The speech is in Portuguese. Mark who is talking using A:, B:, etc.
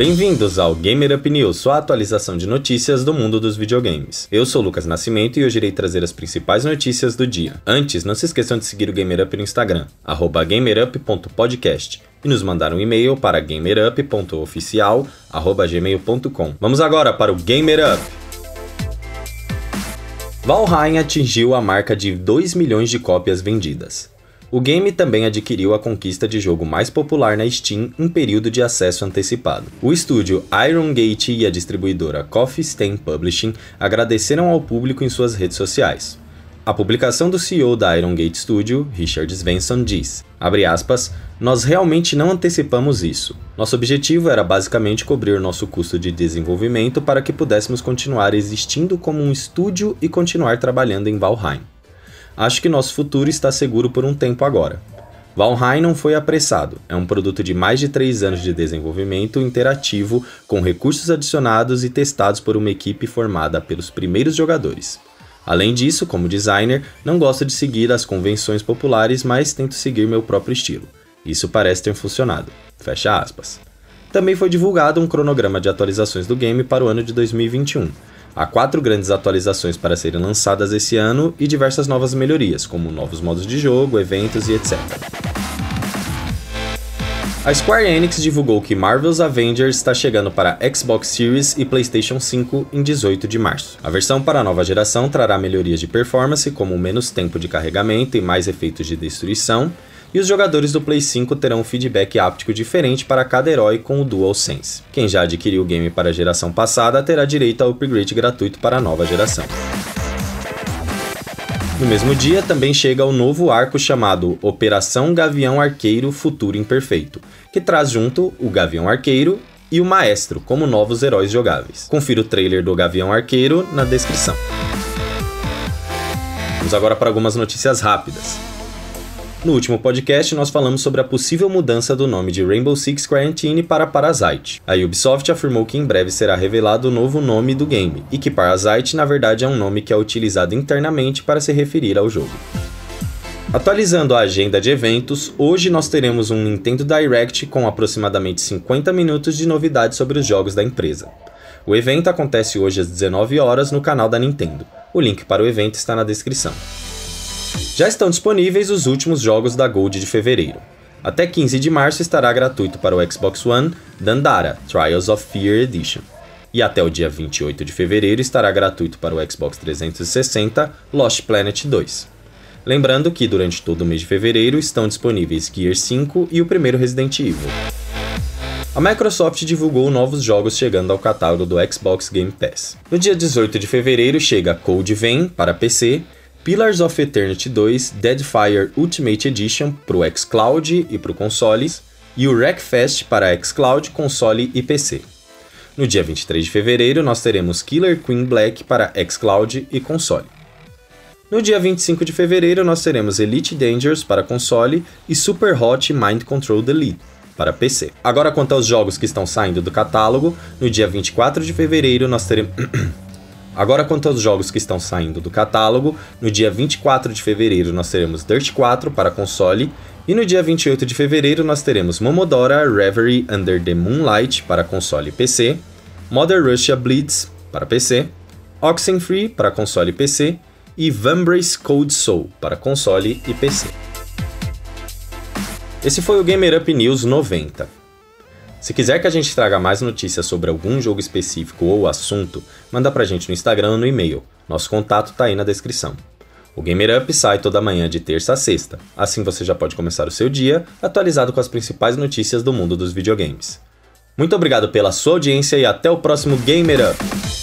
A: Bem-vindos ao Gamer Up News, sua atualização de notícias do mundo dos videogames. Eu sou Lucas Nascimento e hoje irei trazer as principais notícias do dia. Antes, não se esqueçam de seguir o Gamer Up no Instagram, gamerup.podcast, e nos mandar um e-mail para gamerup.oficial.gmail.com. Vamos agora para o Gamer Up! Valheim atingiu a marca de 2 milhões de cópias vendidas. O game também adquiriu a conquista de jogo mais popular na Steam em período de acesso antecipado. O estúdio Iron Gate e a distribuidora Coffee Stain Publishing agradeceram ao público em suas redes sociais. A publicação do CEO da Iron Gate Studio, Richard Svensson, diz: aspas, Nós realmente não antecipamos isso. Nosso objetivo era basicamente cobrir nosso custo de desenvolvimento para que pudéssemos continuar existindo como um estúdio e continuar trabalhando em Valheim. Acho que nosso futuro está seguro por um tempo agora. Valheim não foi apressado, é um produto de mais de 3 anos de desenvolvimento interativo, com recursos adicionados e testados por uma equipe formada pelos primeiros jogadores. Além disso, como designer, não gosto de seguir as convenções populares, mas tento seguir meu próprio estilo. Isso parece ter funcionado. Fecha aspas. Também foi divulgado um cronograma de atualizações do game para o ano de 2021, Há quatro grandes atualizações para serem lançadas esse ano e diversas novas melhorias, como novos modos de jogo, eventos e etc. A Square Enix divulgou que Marvel's Avengers está chegando para Xbox Series e PlayStation 5 em 18 de março. A versão para a nova geração trará melhorias de performance, como menos tempo de carregamento e mais efeitos de destruição, e os jogadores do Play 5 terão um feedback áptico diferente para cada herói com o DualSense. Quem já adquiriu o game para a geração passada terá direito ao upgrade gratuito para a nova geração. No mesmo dia, também chega o novo arco chamado Operação Gavião Arqueiro Futuro Imperfeito, que traz junto o Gavião Arqueiro e o Maestro como novos heróis jogáveis. Confira o trailer do Gavião Arqueiro na descrição. Vamos agora para algumas notícias rápidas. No último podcast, nós falamos sobre a possível mudança do nome de Rainbow Six Quarantine para Parasite. A Ubisoft afirmou que em breve será revelado o novo nome do game, e que Parasite na verdade é um nome que é utilizado internamente para se referir ao jogo. Atualizando a agenda de eventos, hoje nós teremos um Nintendo Direct com aproximadamente 50 minutos de novidades sobre os jogos da empresa. O evento acontece hoje às 19 horas no canal da Nintendo. O link para o evento está na descrição. Já estão disponíveis os últimos jogos da Gold de fevereiro. Até 15 de março estará gratuito para o Xbox One Dandara Trials of Fear Edition. E até o dia 28 de fevereiro estará gratuito para o Xbox 360 Lost Planet 2. Lembrando que durante todo o mês de fevereiro estão disponíveis Gear 5 e o primeiro Resident Evil. A Microsoft divulgou novos jogos chegando ao catálogo do Xbox Game Pass. No dia 18 de fevereiro chega Code Vein para PC Pillars of Eternity 2 Deadfire Ultimate Edition para o xCloud e para o consoles, e o Wreckfest para xCloud, console e PC. No dia 23 de fevereiro, nós teremos Killer Queen Black para xCloud e console. No dia 25 de fevereiro, nós teremos Elite Dangerous para console e Super Hot Mind Control Delete para PC. Agora, quanto aos jogos que estão saindo do catálogo, no dia 24 de fevereiro, nós teremos. Agora, quanto aos jogos que estão saindo do catálogo, no dia 24 de fevereiro nós teremos Dirt 4 para console, e no dia 28 de fevereiro nós teremos Momodora Reverie Under the Moonlight para console e PC, Mother Russia Blitz para PC, Oxenfree para console e PC e Vambrace Cold Soul para console e PC. Esse foi o Gamer Up News 90. Se quiser que a gente traga mais notícias sobre algum jogo específico ou assunto, manda pra gente no Instagram ou no e-mail. Nosso contato tá aí na descrição. O Gamer Up sai toda manhã de terça a sexta, assim você já pode começar o seu dia atualizado com as principais notícias do mundo dos videogames. Muito obrigado pela sua audiência e até o próximo Gamer Up!